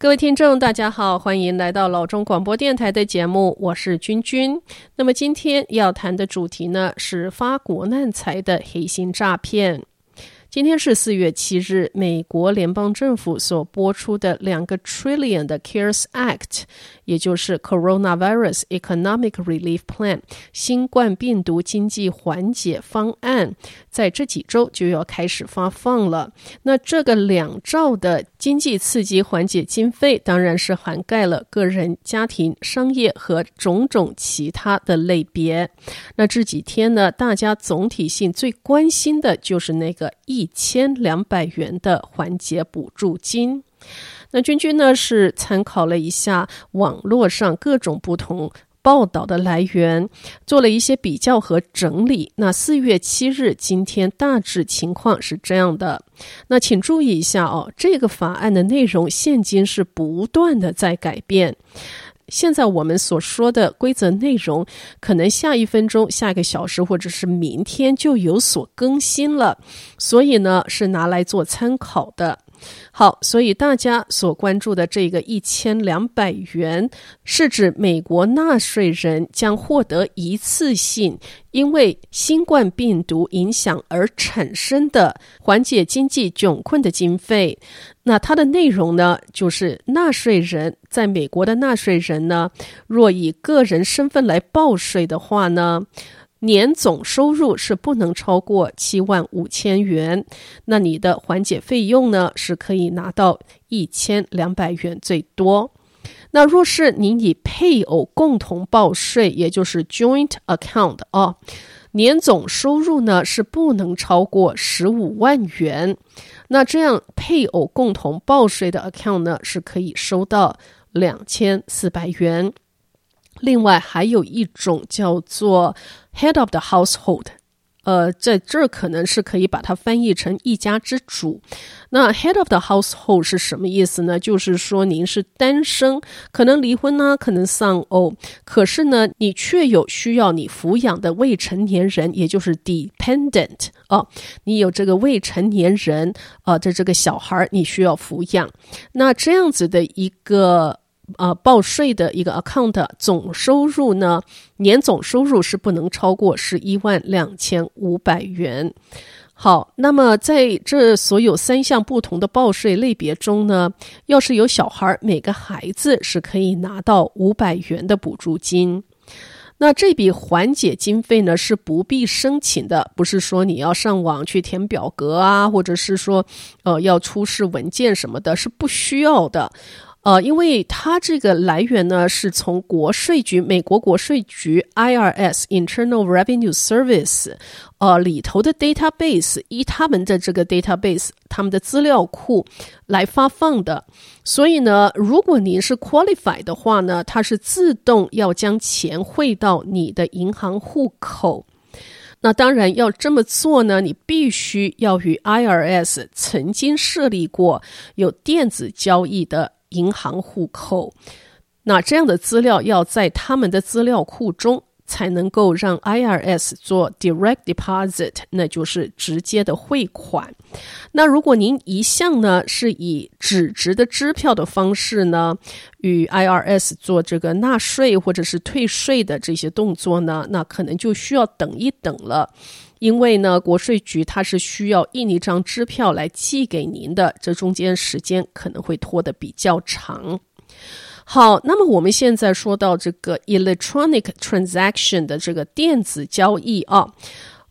各位听众，大家好，欢迎来到老中广播电台的节目，我是君君。那么今天要谈的主题呢，是发国难财的黑心诈骗。今天是四月七日，美国联邦政府所播出的两个 trillion 的 CARES Act，也就是 Coronavirus Economic Relief Plan 新冠病毒经济缓解方案，在这几周就要开始发放了。那这个两兆的经济刺激缓解经费，当然是涵盖了个人、家庭、商业和种种其他的类别。那这几天呢，大家总体性最关心的就是那个一千两百元的缓解补助金。那君君呢是参考了一下网络上各种不同报道的来源，做了一些比较和整理。那四月七日今天大致情况是这样的。那请注意一下哦，这个法案的内容现今是不断的在改变。现在我们所说的规则内容，可能下一分钟、下一个小时，或者是明天就有所更新了，所以呢，是拿来做参考的。好，所以大家所关注的这个一千两百元，是指美国纳税人将获得一次性因为新冠病毒影响而产生的缓解经济窘困的经费。那它的内容呢，就是纳税人在美国的纳税人呢，若以个人身份来报税的话呢，年总收入是不能超过七万五千元，那你的缓解费用呢，是可以拿到一千两百元最多。那若是您以配偶共同报税，也就是 joint account 啊，年总收入呢是不能超过十五万元。那这样配偶共同报税的 account 呢，是可以收到两千四百元。另外还有一种叫做 Head of the Household，呃，在这儿可能是可以把它翻译成一家之主。那 Head of the Household 是什么意思呢？就是说您是单身，可能离婚呢，可能丧偶，可是呢，你却有需要你抚养的未成年人，也就是 dependent 哦，你有这个未成年人啊的这个小孩，你需要抚养。那这样子的一个。呃，报税的一个 account 总收入呢，年总收入是不能超过十一万两千五百元。好，那么在这所有三项不同的报税类别中呢，要是有小孩，每个孩子是可以拿到五百元的补助金。那这笔缓解经费呢，是不必申请的，不是说你要上网去填表格啊，或者是说呃要出示文件什么的，是不需要的。呃，因为它这个来源呢，是从国税局，美国国税局 IRS（Internal Revenue Service） 呃里头的 database，依他们的这个 database，他们的资料库来发放的。所以呢，如果您是 qualify 的话呢，它是自动要将钱汇到你的银行户口。那当然要这么做呢，你必须要与 IRS 曾经设立过有电子交易的。银行户口，那这样的资料要在他们的资料库中，才能够让 IRS 做 direct deposit，那就是直接的汇款。那如果您一向呢是以纸质的支票的方式呢，与 IRS 做这个纳税或者是退税的这些动作呢，那可能就需要等一等了。因为呢，国税局它是需要印一张支票来寄给您的，这中间时间可能会拖得比较长。好，那么我们现在说到这个 electronic transaction 的这个电子交易啊，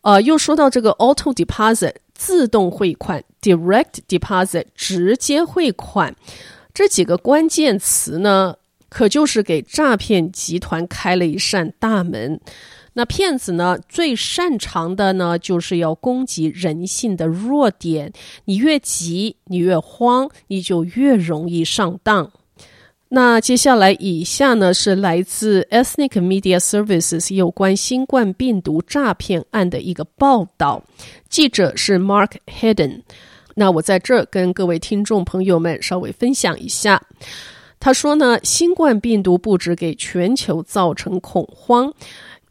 呃，又说到这个 auto deposit 自动汇款，direct deposit 直接汇款，这几个关键词呢，可就是给诈骗集团开了一扇大门。那骗子呢，最擅长的呢，就是要攻击人性的弱点。你越急，你越慌，你就越容易上当。那接下来以下呢，是来自 Ethnic Media Services 有关新冠病毒诈骗案的一个报道，记者是 Mark Hedden。那我在这儿跟各位听众朋友们稍微分享一下。他说呢，新冠病毒不止给全球造成恐慌。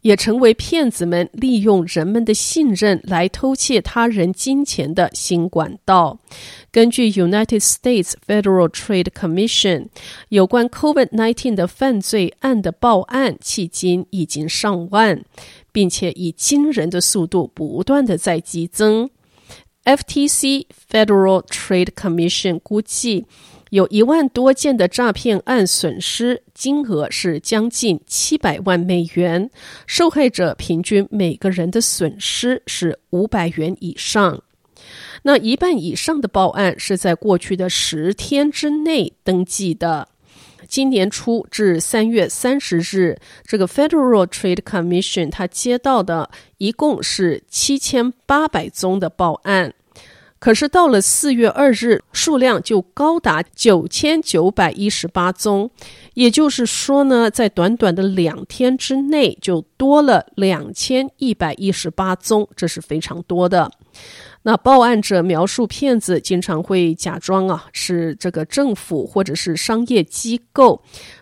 也成为骗子们利用人们的信任来偷窃他人金钱的新管道。根据 United States Federal Trade Commission，有关 COVID-19 的犯罪案的报案迄今已经上万，并且以惊人的速度不断的在激增。FTC Federal Trade Commission 估计，有一万多件的诈骗案，损失金额是将近七百万美元，受害者平均每个人的损失是五百元以上。那一半以上的报案是在过去的十天之内登记的。今年初至三月三十日，这个 Federal Trade Commission 它接到的一共是七千八百宗的报案。可是到了四月二日，数量就高达九千九百一十八宗，也就是说呢，在短短的两天之内就多了两千一百一十八宗，这是非常多的。那报案者描述骗子经常会假装啊是这个政府或者是商业机构，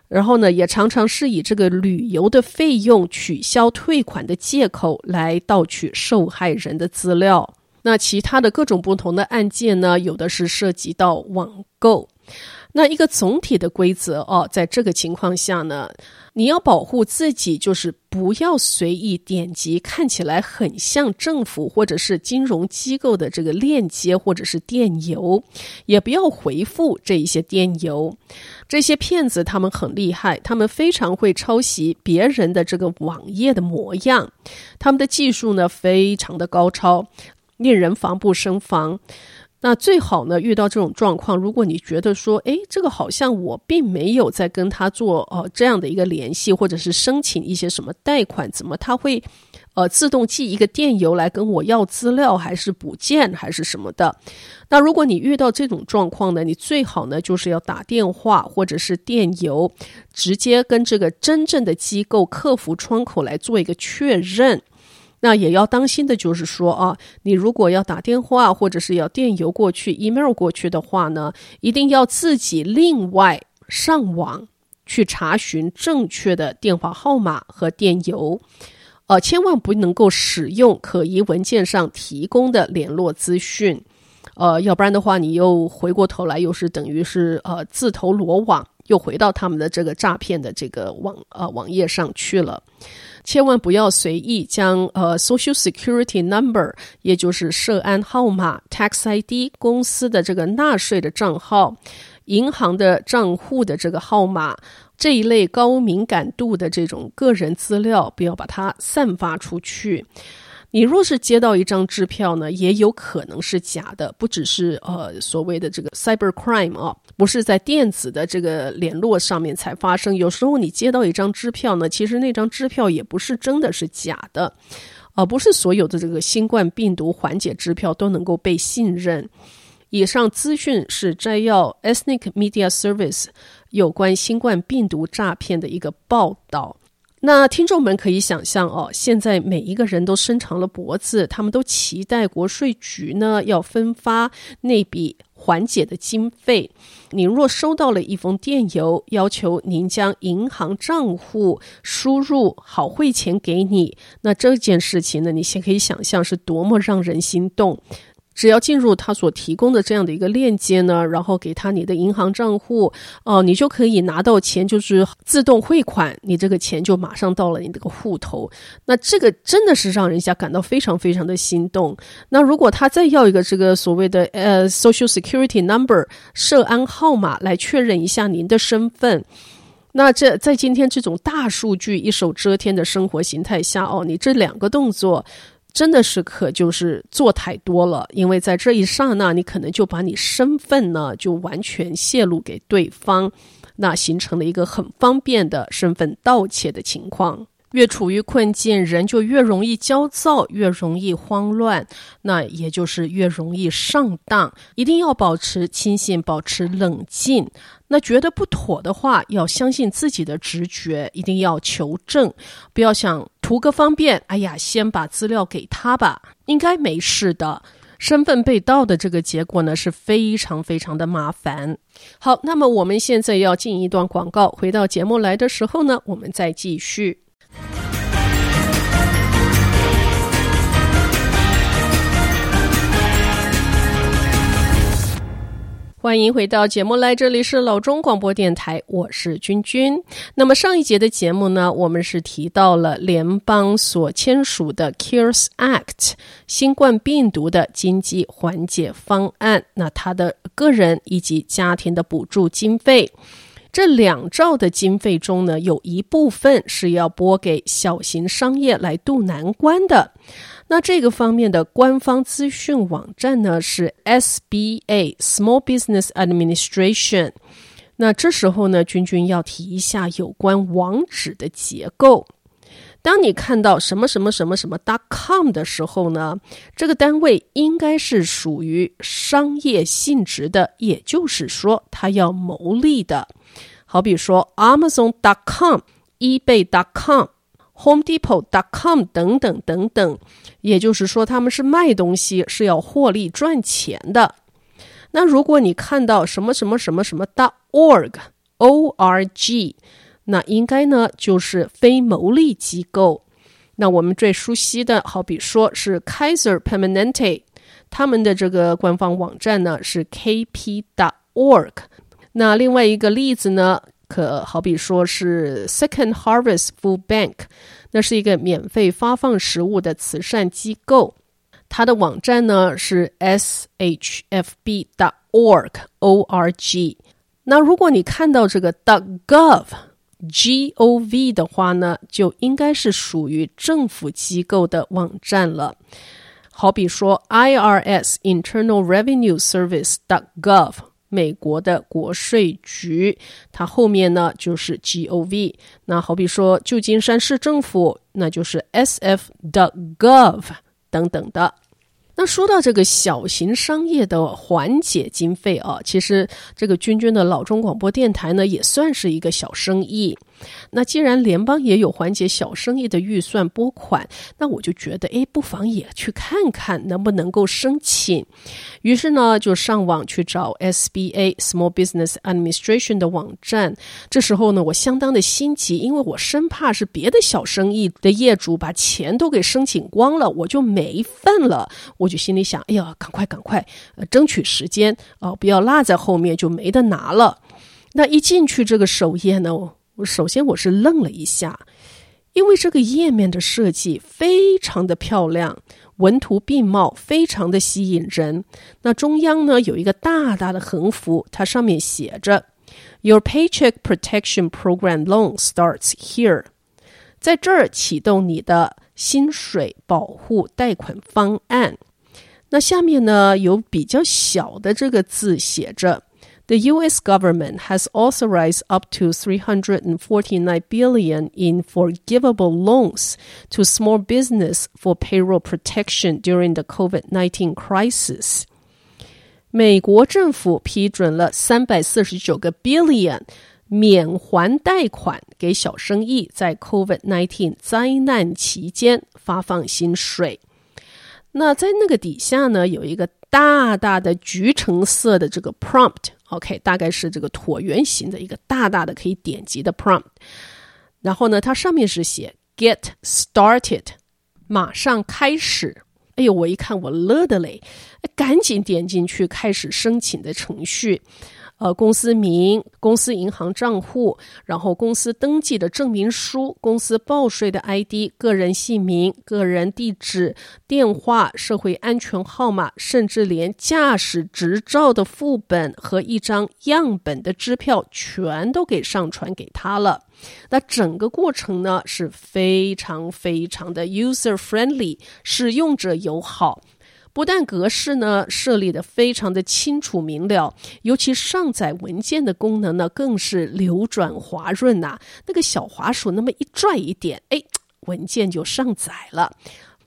然后呢也常常是以这个旅游的费用取消退款的借口来盗取受害人的资料。那其他的各种不同的案件呢，有的是涉及到网购。那一个总体的规则哦，在这个情况下呢，你要保护自己，就是不要随意点击看起来很像政府或者是金融机构的这个链接或者是电邮，也不要回复这一些电邮。这些骗子他们很厉害，他们非常会抄袭别人的这个网页的模样，他们的技术呢非常的高超。令人防不胜防。那最好呢，遇到这种状况，如果你觉得说，诶，这个好像我并没有在跟他做呃这样的一个联系，或者是申请一些什么贷款，怎么他会呃自动寄一个电邮来跟我要资料，还是补件，还是什么的？那如果你遇到这种状况呢，你最好呢就是要打电话或者是电邮，直接跟这个真正的机构客服窗口来做一个确认。那也要当心的，就是说啊，你如果要打电话或者是要电邮过去、email 过去的话呢，一定要自己另外上网去查询正确的电话号码和电邮，呃，千万不能够使用可疑文件上提供的联络资讯，呃，要不然的话，你又回过头来又是等于是呃自投罗网，又回到他们的这个诈骗的这个网呃网页上去了。千万不要随意将呃 Social Security Number，也就是涉案号码、Tax ID、公司的这个纳税的账号、银行的账户的这个号码这一类高敏感度的这种个人资料，不要把它散发出去。你若是接到一张支票呢，也有可能是假的，不只是呃所谓的这个 cyber crime 啊，不是在电子的这个联络上面才发生。有时候你接到一张支票呢，其实那张支票也不是真的是假的，而、呃、不是所有的这个新冠病毒缓解支票都能够被信任。以上资讯是摘要 Ethnic Media Service 有关新冠病毒诈骗的一个报道。那听众们可以想象哦，现在每一个人都伸长了脖子，他们都期待国税局呢要分发那笔缓解的经费。您若收到了一封电邮，要求您将银行账户输入好汇钱给你，那这件事情呢，你先可以想象是多么让人心动。只要进入他所提供的这样的一个链接呢，然后给他你的银行账户，哦、你就可以拿到钱，就是自动汇款，你这个钱就马上到了你这个户头。那这个真的是让人家感到非常非常的心动。那如果他再要一个这个所谓的呃 Social Security Number 社安号码来确认一下您的身份，那这在今天这种大数据一手遮天的生活形态下，哦，你这两个动作。真的是可就是做太多了，因为在这一刹那，你可能就把你身份呢就完全泄露给对方，那形成了一个很方便的身份盗窃的情况。越处于困境，人就越容易焦躁，越容易慌乱，那也就是越容易上当。一定要保持清醒，保持冷静。那觉得不妥的话，要相信自己的直觉，一定要求证，不要想图个方便。哎呀，先把资料给他吧，应该没事的。身份被盗的这个结果呢，是非常非常的麻烦。好，那么我们现在要进一段广告，回到节目来的时候呢，我们再继续。欢迎回到节目来，这里是老中广播电台，我是君君。那么上一节的节目呢，我们是提到了联邦所签署的 CARES Act 新冠病毒的经济缓解方案，那他的个人以及家庭的补助经费，这两兆的经费中呢，有一部分是要拨给小型商业来渡难关的。那这个方面的官方资讯网站呢，是 SBA Small Business Administration。那这时候呢，君君要提一下有关网址的结构。当你看到什么什么什么什么 .com 的时候呢，这个单位应该是属于商业性质的，也就是说它要牟利的。好比说 Amazon.com、eBay.com。Home Depot.com 等等等等，也就是说，他们是卖东西是要获利赚钱的。那如果你看到什么什么什么什么 .org o r g，那应该呢就是非牟利机构。那我们最熟悉的，好比说是 Kaiser Permanente，他们的这个官方网站呢是 kp.org。那另外一个例子呢？可好比说是 Second Harvest Food Bank，那是一个免费发放食物的慈善机构，它的网站呢是 shfb.org.org。那如果你看到这个 .gov.gov 的话呢，就应该是属于政府机构的网站了。好比说 IRS Internal Revenue Service.gov。美国的国税局，它后面呢就是 gov。那好比说旧金山市政府，那就是 sf.gov 等等的。那说到这个小型商业的缓解经费啊，其实这个君君的老中广播电台呢，也算是一个小生意。那既然联邦也有缓解小生意的预算拨款，那我就觉得，诶，不妨也去看看能不能够申请。于是呢，就上网去找 SBA Small Business Administration 的网站。这时候呢，我相当的心急，因为我生怕是别的小生意的业主把钱都给申请光了，我就没份了。我就心里想，哎呀，赶快赶快，呃，争取时间啊，不要落在后面就没得拿了。那一进去这个首页呢，我首先我是愣了一下，因为这个页面的设计非常的漂亮，文图并茂，非常的吸引人。那中央呢，有一个大大的横幅，它上面写着 “Your Paycheck Protection Program Loan starts here”，在这儿启动你的薪水保护贷款方案。那下面呢，有比较小的这个字写着。The U.S. government has authorized up to 349 billion in forgivable loans to small business for payroll protection during the COVID-19 crisis. 美国政府批准了三百四十九个 billion 免还贷款给小生意，在 COVID-19 灾难期间发放薪水。那在那个底下呢，有一个大大的橘橙色的这个 prompt。 OK，大概是这个椭圆形的一个大大的可以点击的 prompt，然后呢，它上面是写 Get Started，马上开始。哎呦，我一看我乐的嘞，赶紧点进去开始申请的程序。呃，公司名、公司银行账户，然后公司登记的证明书、公司报税的 ID、个人姓名、个人地址、电话、社会安全号码，甚至连驾驶执照的副本和一张样本的支票，全都给上传给他了。那整个过程呢，是非常非常的 user friendly，使用者友好。不但格式呢设立的非常的清楚明了，尤其上载文件的功能呢更是流转滑润呐、那个小滑鼠那么一拽一点，哎，文件就上载了，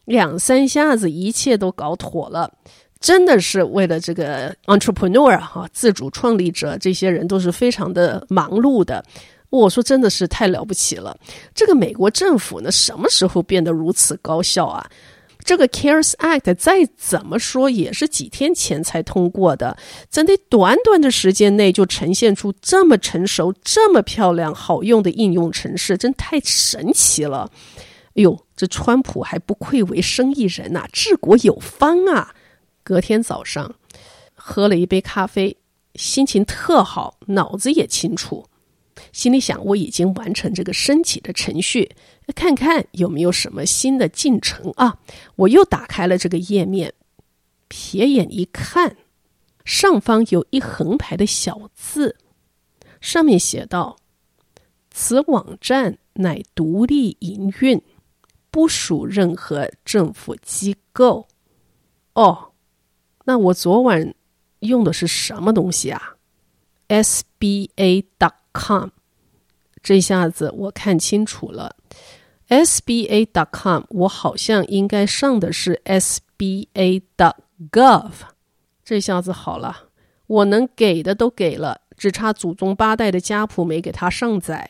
两三下子一切都搞妥了。真的是为了这个 entrepreneur 哈、自主创立者，这些人都是非常的忙碌的。我说真的是太了不起了。这个美国政府呢，什么时候变得如此高效啊？这个 CARES Act 再怎么说也是几天前才通过的，怎的短短的时间内就呈现出这么成熟、这么漂亮、好用的应用程式，真太神奇了！哎呦，这川普还不愧为生意人呐、治国有方啊！隔天早上喝了一杯咖啡，心情特好，脑子也清楚，心里想我已经完成这个升级的程序，看看有没有什么新的进程啊！我又打开了这个页面，瞥眼一看，上方有一横排的小字，上面写道：“此网站乃独立营运，不属任何政府机构。”哦，那我昨晚。用的是什么东西啊？SBA.com，这下子我看清楚了。SBA.com，我好像应该上的是 SBA.gov。这下子好了，我能给的都给了，只差祖宗八代的家谱没给他上载。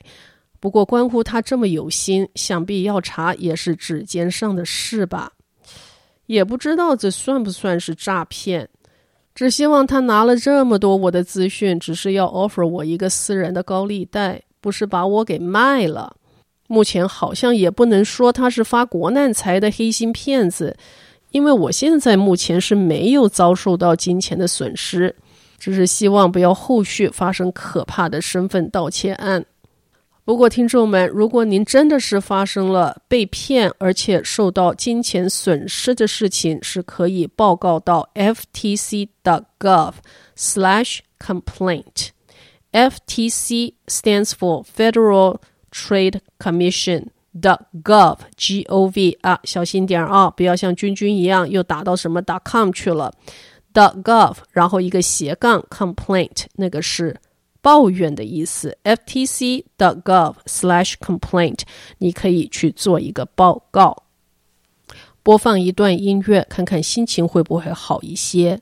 不过关乎他这么有心，想必要查也是指尖上的事吧？也不知道这算不算是诈骗。只希望他拿了这么多我的资讯，只是要 offer 我一个私人的高利贷，不是把我给卖了。目前好像也不能说他是发国难财的黑心骗子，因为我现在目前是没有遭受到金钱的损失，只是希望不要后续发生可怕的身份盗窃案。不过，听众们，如果您真的是发生了被骗而且受到金钱损失的事情，是可以报告到 FTC.gov/slash/complaint。FTC stands for Federal Trade Commission.gov G O V 啊，小心点啊，不要像君君一样又打到什么 .com 去了。.gov，然后一个斜杠 complaint，那个是。抱怨的意思 FTC.gov/slash/complaint，你可以去做一个报告。播放一段音乐，看看心情会不会好一些。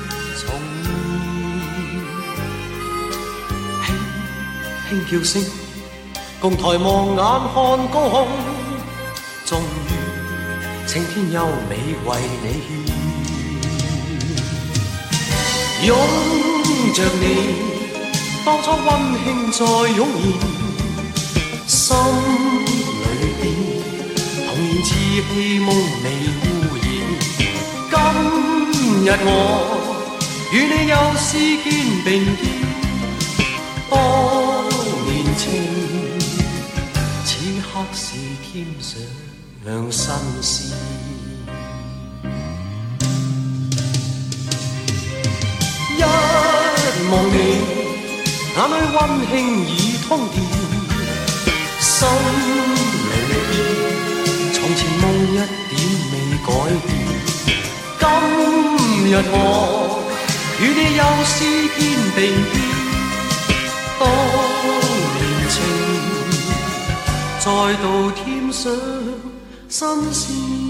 重现，轻轻叫声，共抬望眼看高空，终于青天优美为你献，拥着你，当初温馨再涌现，心里边童年稚气梦未污染。今今日我与你又试肩并肩，当年情，此刻是添上新鲜。一望你，眼里温馨已通电，心里边从前梦一点未改变。今日我与你又试肩并肩，当年情再度添上新鲜。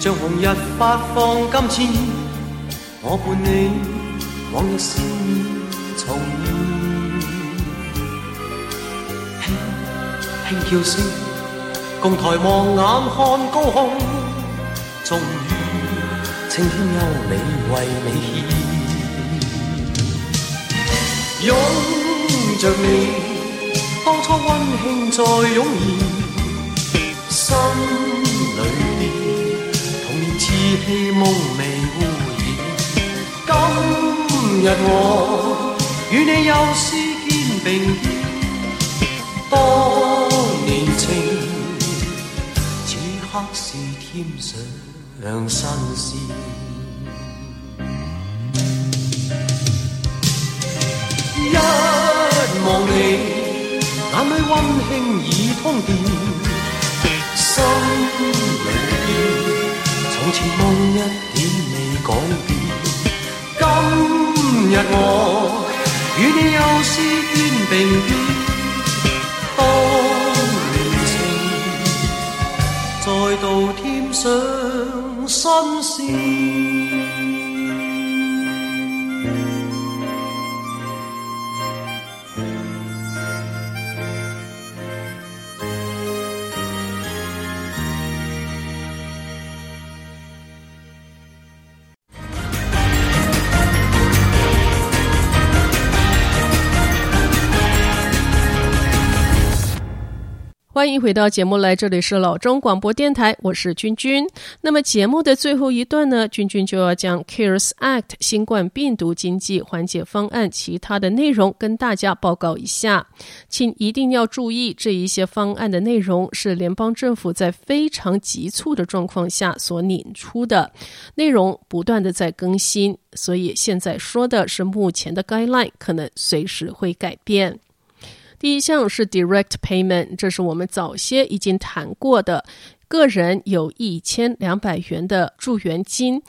像红日发放金箭，我伴你往日笑面重现，轻轻叫声，共抬望眼看高空，终于青天优美为你献，拥着你，当初温馨再涌现，心里年稚气梦未污染。今日我与你又是肩并肩，当年情，此刻是添上新鲜。一望你，眼里温馨已通电，心梦一点未改变。今日我与你又是肩并肩，当年情再度添上新鲜。欢迎回到节目来，这里是老中广播电台，我是君君。那么节目的最后一段呢，君君就要将 CARES Act 新冠病毒经济缓解方案其他的内容跟大家报告一下，请一定要注意，这一些方案的内容是联邦政府在非常急促的状况下所拟出的，内容不断的在更新，所以现在说的是目前的 guideline，可能随时会改变。第一项是 direct payment，这是我们早些已经谈过的，个人有一千两百元的助援金，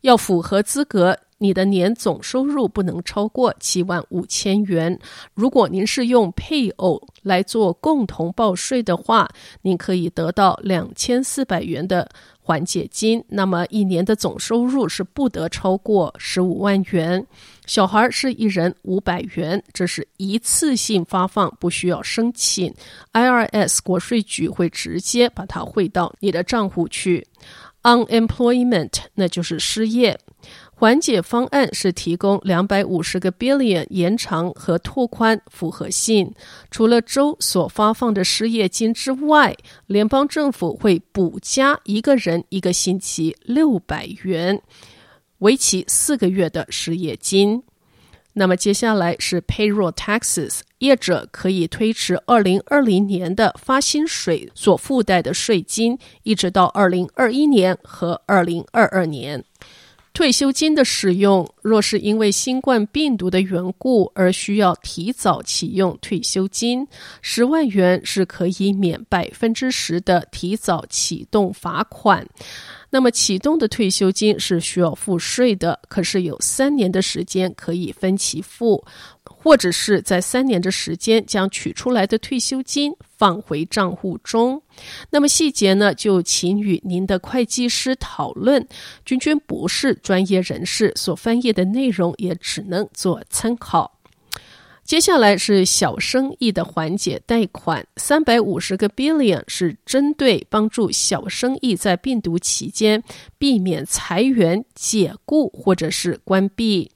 要符合资格，你的年总收入不能超过七万五千元。如果您是用配偶来做共同报税的话，您可以得到两千四百元的缓解金，那么一年的总收入是不得超过十五万元。小孩是一人五百元，这是一次性发放，不需要申请，IRS 国税局会直接把它汇到你的账户去。Unemployment 那就是失业。缓解方案是提供两百五十个 billion 延长和拓宽复合性。除了州所发放的失业金之外，联邦政府会补加一个人一个星期六百元，为期四个月的失业金。那么接下来是 payroll taxes，业者可以推迟二零二零年的发薪水所附带的税金，一直到二零二一年和二零二二年。退休金的使用，若是因为新冠病毒的缘故而需要提早启用退休金，十万元是可以免百分之十的提早启动罚款。那么启动的退休金是需要付税的，可是有三年的时间可以分期付，或者是在三年的时间将取出来的退休金放回账户中。那么细节呢，就请与您的会计师讨论。君君不是专业人士，所翻译的内容也只能做参考。接下来是小生意的缓解贷款，三百五十个 billion 是针对帮助小生意在病毒期间避免裁员、解雇或者是关闭。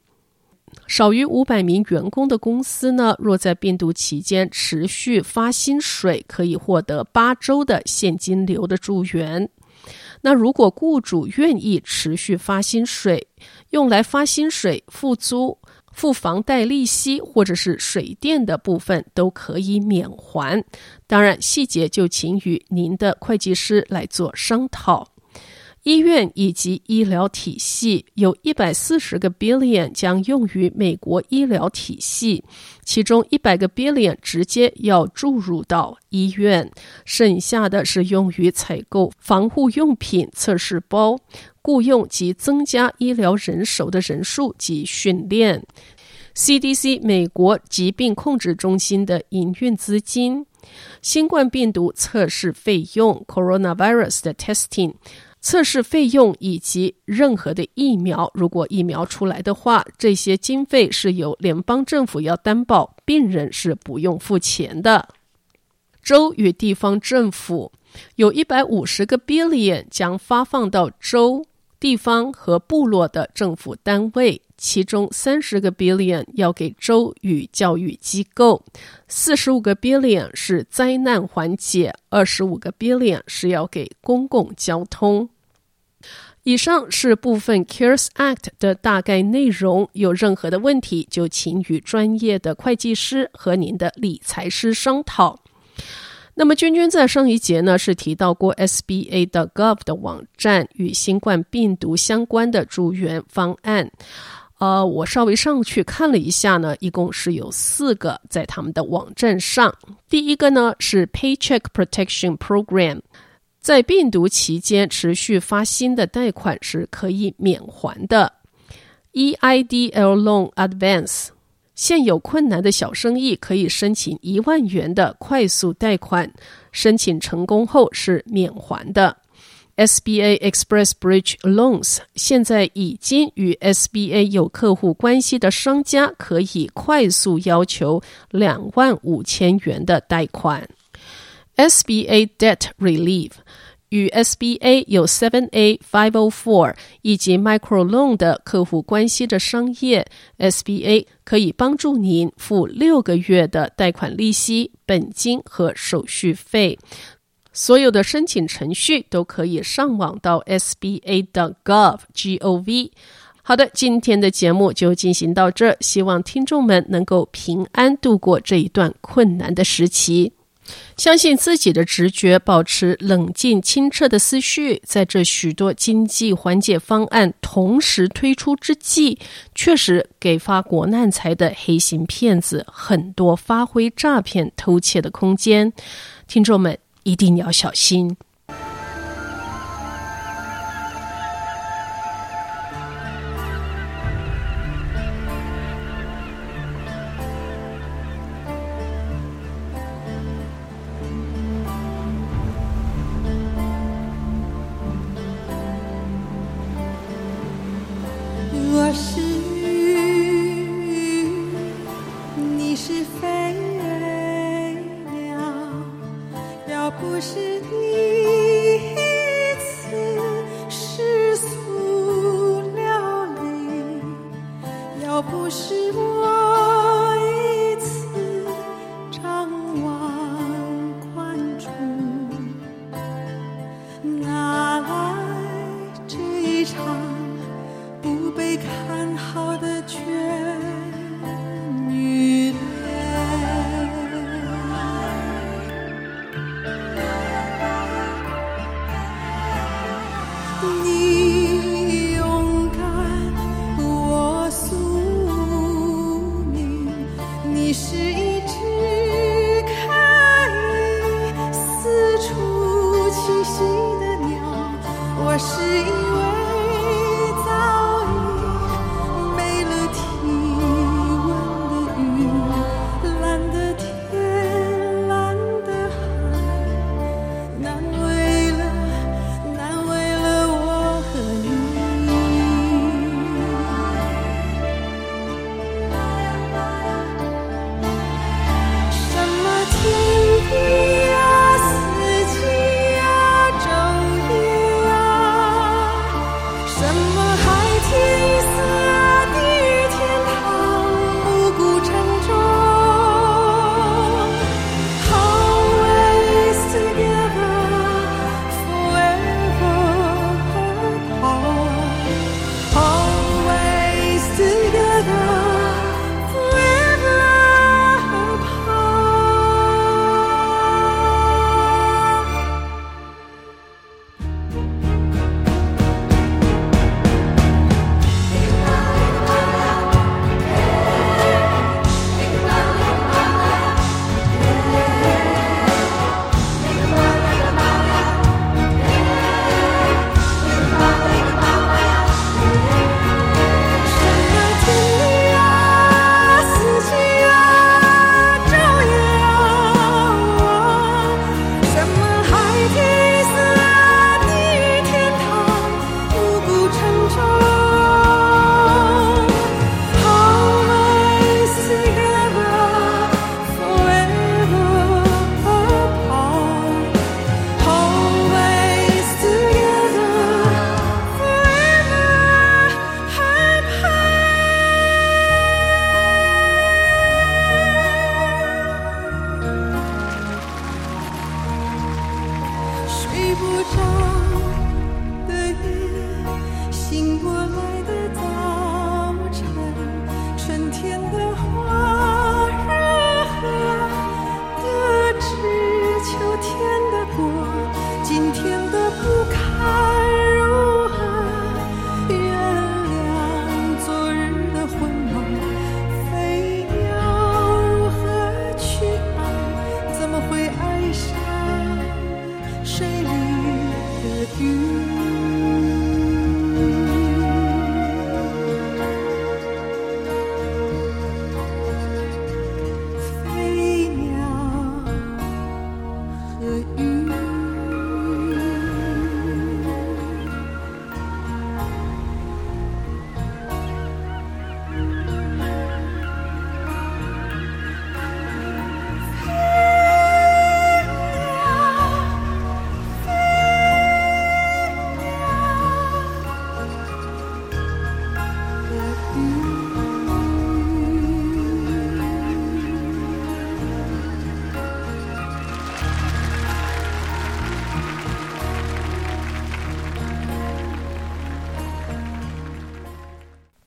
少于五百名员工的公司呢，若在病毒期间持续发薪水，可以获得八周的现金流的助援。那如果雇主愿意持续发薪水，用来发薪水、付租。付房贷利息或者是水电的部分都可以免还，当然细节就请与您的会计师来做商讨。医院以及医疗体系有一百四十个 billion 将用于美国医疗体系，其中一百个 billion 直接要注入到医院，剩下的是用于采购防护用品、测试包。雇佣及增加医疗人手的人数及训练，CDC 美国疾病控制中心的营运资金，新冠病毒测试费用 （coronavirus 的 testing） 测试费用以及任何的疫苗，如果疫苗出来的话，这些经费是由联邦政府要担保，病人是不用付钱的。州与地方政府有一百五十个 billion 将发放到州。地方和部落的政府单位其中三十个 billion 要给州与教育机构，四十五个 billion 是灾难缓解，二十五个 billion 是要给公共交通。以上是部分 CARES Act 的大概内容，有任何的问题就请与专业的会计师和您的理财师商讨。那么，君君在上一节呢是提到过 SBA 的 gov 的网站与新冠病毒相关的助援方案。呃，我稍微上去看了一下呢，一共是有四个在他们的网站上。第一个呢是 Paycheck Protection Program，在病毒期间持续发新的贷款是可以免还的。EIDL Loan Advance。现有困难的小生意可以申请一万元的快速贷款，申请成功后是免还的。SBA Express Bridge Loans 现在已经与 SBA 有客户关系的商家可以快速要求两万五千元的贷款。SBA Debt Relief 与 SBA 有 7A 504以及 Micro Loan 的客户关系的商业，SBA 可以帮助您付六个月的贷款利息、本金和手续费。所有的申请程序都可以上网到 SBA.gov.gov。好的，今天的节目就进行到这，希望听众们能够平安度过这一段困难的时期。相信自己的直觉，保持冷静清澈的思绪，在这许多经济缓解方案同时推出之际，确实给发国难财的黑心骗子很多发挥诈骗偷窃的空间。听众们一定要小心。